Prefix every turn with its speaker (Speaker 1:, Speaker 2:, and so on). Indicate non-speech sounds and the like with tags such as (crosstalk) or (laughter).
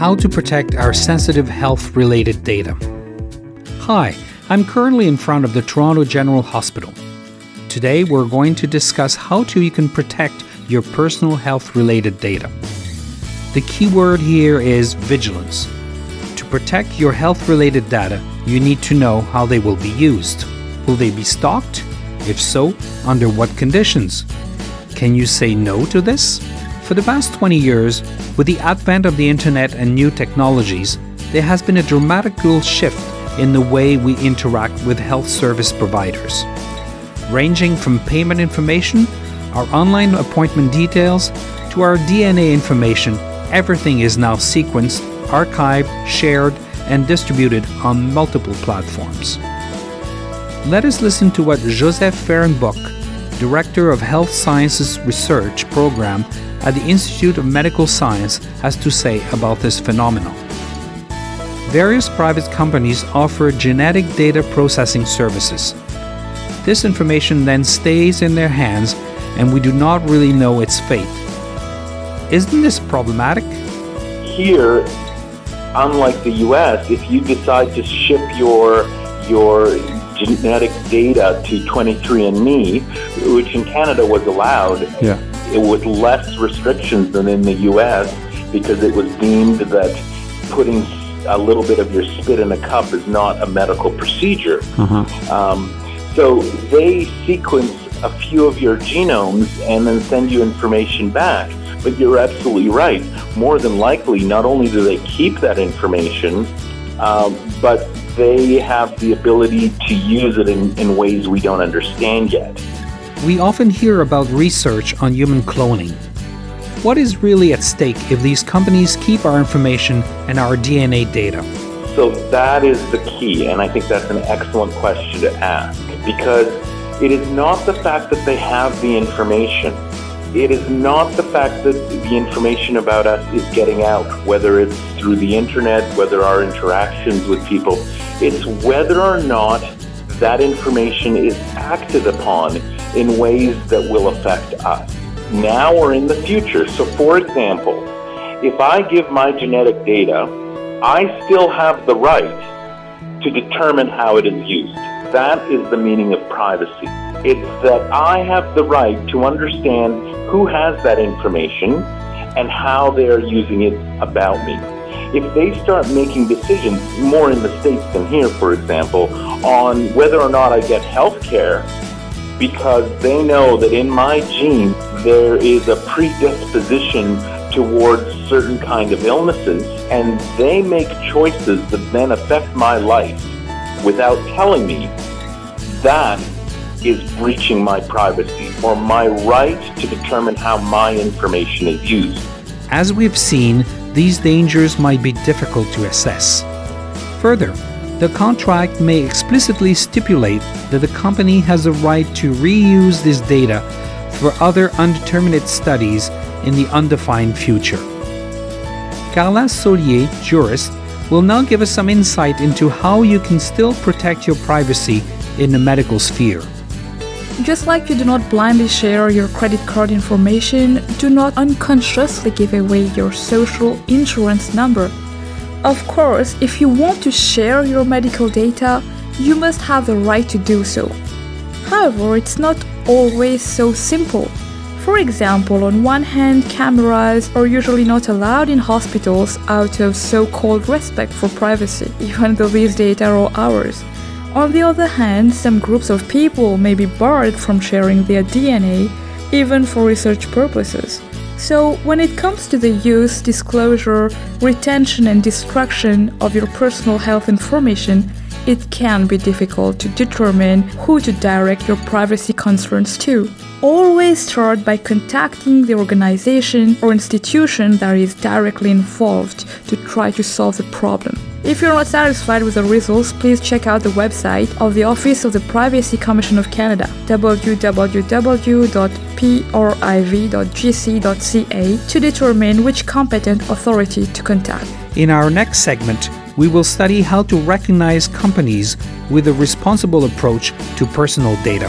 Speaker 1: how to protect our sensitive health related data. Hi, I'm currently in front of the Toronto General Hospital. Today, we're going to discuss how to you can protect your personal health related data. The key word here is vigilance. To protect your health related data, you need to know how they will be used. Will they be stocked? If so, under what conditions? Can you say no to this? For the past 20 years, with the advent of the internet and new technologies, there has been a dramatical shift in the way we interact with health service providers. Ranging from payment information, our online appointment details, to our DNA information, everything is now sequenced, archived, shared, and distributed on multiple platforms. Let us listen to what Joseph Fehrenbuch, Director of Health Sciences Research Program at the Institute of Medical Science, has to say about this phenomenon. Various private companies offer genetic data processing services. This information then stays in their hands and we do not really know its fate. Isn't this problematic?
Speaker 2: Here, unlike the US, if you decide to ship your your genetic data to 23andMe, which in Canada was allowed,
Speaker 1: yeah.
Speaker 2: it was less restrictions than in the US because it was deemed that putting a little bit of your spit in a cup is not a medical procedure.
Speaker 1: Uh-huh.
Speaker 2: Um, so they sequence a few of your genomes and then send you information back. But you're absolutely right. More than likely, not only do they keep that information, um, but they have the ability to use it in, in ways we don't understand yet.
Speaker 1: We often hear about research on human cloning. What is really at stake if these companies keep our information and our DNA data?
Speaker 2: So that is the key, and I think that's an excellent question to ask because it is not the fact that they have the information. It is not the fact that the information about us is getting out, whether it's through the internet, whether our interactions with people. It's whether or not that information is acted upon in ways that will affect us now or in the future. So, for example, if I give my genetic data, I still have the right to determine how it is used. That is the meaning of privacy. It's that I have the right to understand who has that information and how they are using it about me. If they start making decisions, more in the States than here, for example, on whether or not I get health care, because they know that in my genes there is a predisposition towards certain kind of illnesses and they make choices that then affect my life without telling me that is breaching my privacy or my right to determine how my information is used.
Speaker 1: As we've seen, these dangers might be difficult to assess. Further, the contract may explicitly stipulate that the company has a right to reuse this data for other undetermined studies in the undefined future. Carla Solier, jurist, will now give us some insight into how you can still protect your privacy in the medical sphere.
Speaker 3: Just like you do not blindly share your credit card information, do not unconsciously give away your social insurance number of course, if you want to share your medical data, you must have the right to do so. However, it's not always so simple. For example, on one hand, cameras are usually not allowed in hospitals out of so called respect for privacy, (laughs) even though these data are ours. On the other hand, some groups of people may be barred from sharing their DNA, even for research purposes. So, when it comes to the use, disclosure, retention, and destruction of your personal health information, it can be difficult to determine who to direct your privacy concerns to. Always start by contacting the organization or institution that is directly involved to try to solve the problem. If you're not satisfied with the results, please check out the website of the Office of the Privacy Commission of Canada, www.priv.gc.ca, to determine which competent authority to contact.
Speaker 1: In our next segment, we will study how to recognize companies with a responsible approach to personal data.